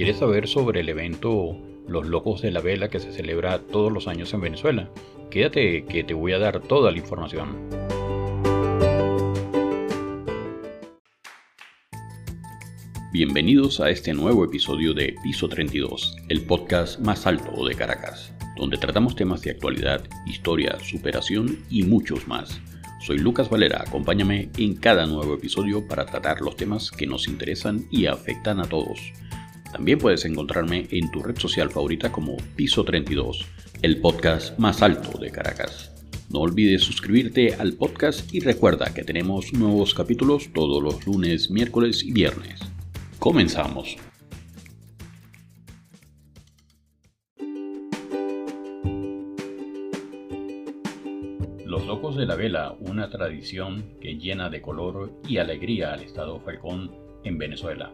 ¿Quieres saber sobre el evento Los Locos de la Vela que se celebra todos los años en Venezuela? Quédate que te voy a dar toda la información. Bienvenidos a este nuevo episodio de Piso 32, el podcast más alto de Caracas, donde tratamos temas de actualidad, historia, superación y muchos más. Soy Lucas Valera, acompáñame en cada nuevo episodio para tratar los temas que nos interesan y afectan a todos. También puedes encontrarme en tu red social favorita como Piso 32, el podcast más alto de Caracas. No olvides suscribirte al podcast y recuerda que tenemos nuevos capítulos todos los lunes, miércoles y viernes. Comenzamos. Los Locos de la Vela, una tradición que llena de color y alegría al Estado Falcón en Venezuela.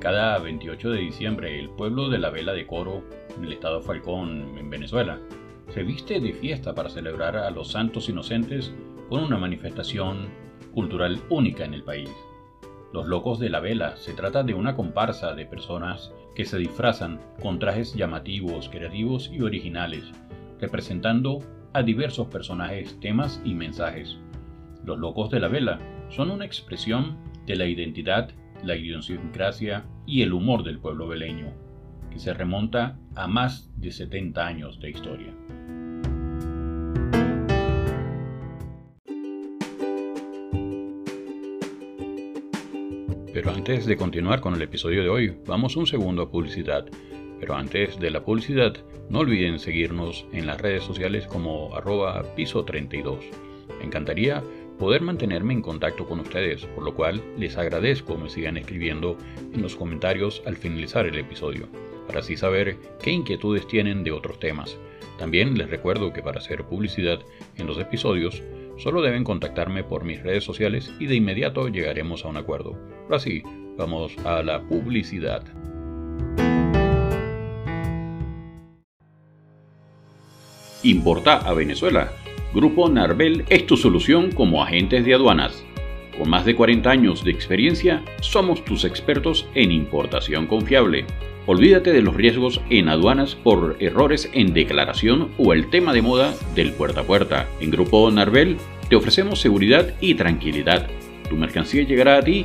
Cada 28 de diciembre, el pueblo de la Vela de Coro, en el Estado Falcón, en Venezuela, se viste de fiesta para celebrar a los santos inocentes con una manifestación cultural única en el país. Los Locos de la Vela se trata de una comparsa de personas que se disfrazan con trajes llamativos, creativos y originales, representando a diversos personajes, temas y mensajes. Los Locos de la Vela son una expresión de la identidad, la idiosincrasia y el humor del pueblo veleño, que se remonta a más de 70 años de historia. Pero antes de continuar con el episodio de hoy, vamos un segundo a publicidad. Pero antes de la publicidad, no olviden seguirnos en las redes sociales como arroba piso32. Me encantaría poder mantenerme en contacto con ustedes, por lo cual les agradezco me sigan escribiendo en los comentarios al finalizar el episodio, para así saber qué inquietudes tienen de otros temas. También les recuerdo que para hacer publicidad en los episodios, Solo deben contactarme por mis redes sociales y de inmediato llegaremos a un acuerdo. Ahora sí, vamos a la publicidad. Importa a Venezuela. Grupo Narvel es tu solución como agentes de aduanas. Con más de 40 años de experiencia, somos tus expertos en importación confiable. Olvídate de los riesgos en aduanas por errores en declaración o el tema de moda del puerta a puerta. En Grupo Narvel te ofrecemos seguridad y tranquilidad. Tu mercancía llegará a ti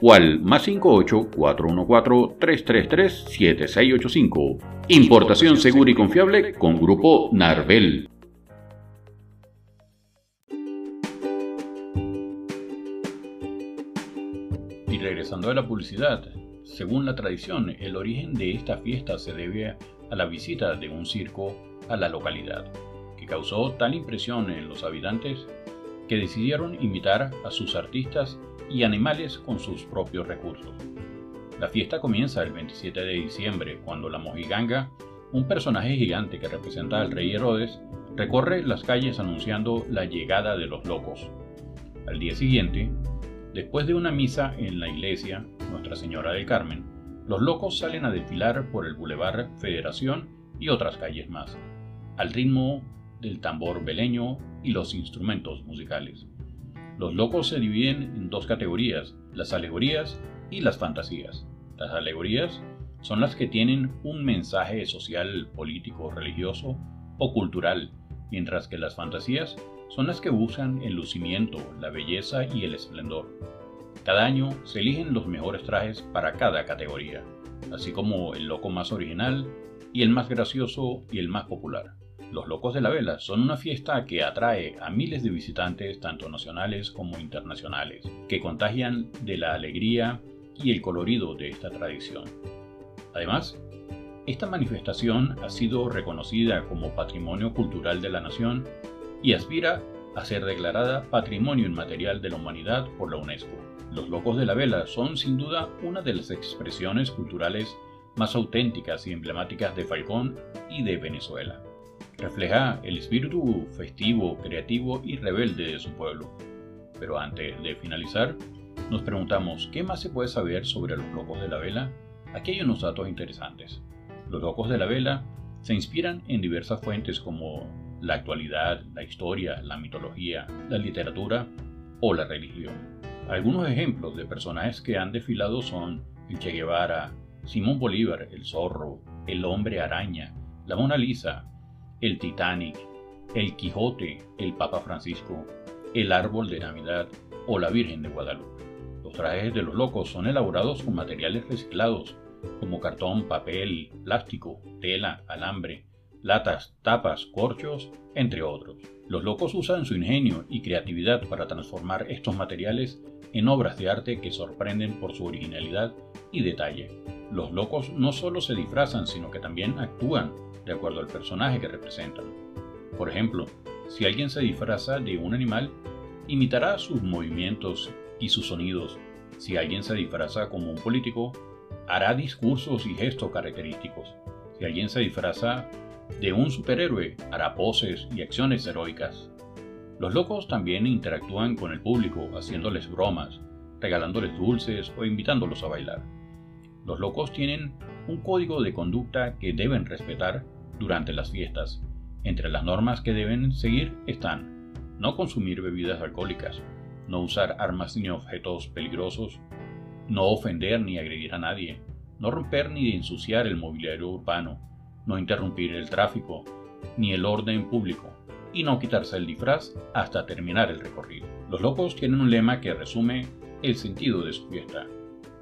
o al más 58 414 333 7685. Importación segura y confiable con Grupo Narvel. Y regresando a la publicidad, según la tradición, el origen de esta fiesta se debe a la visita de un circo a la localidad, que causó tal impresión en los habitantes que decidieron invitar a sus artistas y animales con sus propios recursos. La fiesta comienza el 27 de diciembre, cuando la mojiganga, un personaje gigante que representa al rey Herodes, recorre las calles anunciando la llegada de los locos. Al día siguiente, después de una misa en la iglesia Nuestra Señora del Carmen, los locos salen a desfilar por el Boulevard Federación y otras calles más, al ritmo del tambor beleño y los instrumentos musicales. Los locos se dividen en dos categorías, las alegorías y las fantasías. Las alegorías son las que tienen un mensaje social, político, religioso o cultural, mientras que las fantasías son las que buscan el lucimiento, la belleza y el esplendor. Cada año se eligen los mejores trajes para cada categoría, así como el loco más original y el más gracioso y el más popular. Los Locos de la Vela son una fiesta que atrae a miles de visitantes, tanto nacionales como internacionales, que contagian de la alegría y el colorido de esta tradición. Además, esta manifestación ha sido reconocida como Patrimonio Cultural de la Nación y aspira a ser declarada Patrimonio Inmaterial de la Humanidad por la UNESCO. Los Locos de la Vela son sin duda una de las expresiones culturales más auténticas y emblemáticas de Falcón y de Venezuela. Refleja el espíritu festivo, creativo y rebelde de su pueblo. Pero antes de finalizar, nos preguntamos qué más se puede saber sobre los locos de la vela. Aquí hay unos datos interesantes. Los locos de la vela se inspiran en diversas fuentes como la actualidad, la historia, la mitología, la literatura o la religión. Algunos ejemplos de personajes que han desfilado son el Che Guevara, Simón Bolívar, el Zorro, el Hombre Araña, la Mona Lisa, el Titanic, el Quijote, el Papa Francisco, el Árbol de Navidad o la Virgen de Guadalupe. Los trajes de los locos son elaborados con materiales reciclados como cartón, papel, plástico, tela, alambre, latas, tapas, corchos, entre otros. Los locos usan su ingenio y creatividad para transformar estos materiales en obras de arte que sorprenden por su originalidad y detalle. Los locos no solo se disfrazan, sino que también actúan de acuerdo al personaje que representan. Por ejemplo, si alguien se disfraza de un animal, imitará sus movimientos y sus sonidos. Si alguien se disfraza como un político, hará discursos y gestos característicos. Si alguien se disfraza de un superhéroe, hará poses y acciones heroicas. Los locos también interactúan con el público haciéndoles bromas, regalándoles dulces o invitándolos a bailar. Los locos tienen un código de conducta que deben respetar durante las fiestas. Entre las normas que deben seguir están no consumir bebidas alcohólicas, no usar armas ni objetos peligrosos, no ofender ni agredir a nadie, no romper ni ensuciar el mobiliario urbano, no interrumpir el tráfico ni el orden público y no quitarse el disfraz hasta terminar el recorrido. Los locos tienen un lema que resume el sentido de su fiesta.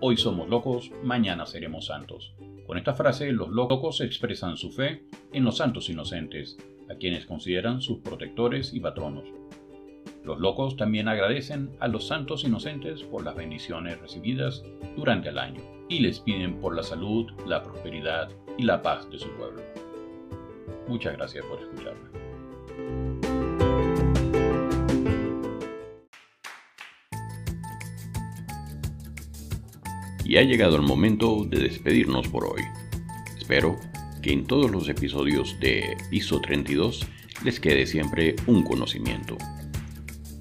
Hoy somos locos, mañana seremos santos. Con esta frase los locos expresan su fe en los santos inocentes, a quienes consideran sus protectores y patronos. Los locos también agradecen a los santos inocentes por las bendiciones recibidas durante el año y les piden por la salud, la prosperidad y la paz de su pueblo. Muchas gracias por escucharme. Y ha llegado el momento de despedirnos por hoy. Espero que en todos los episodios de Piso 32 les quede siempre un conocimiento.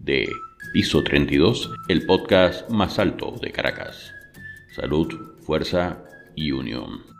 de Piso 32, el podcast más alto de Caracas. Salud, fuerza y unión.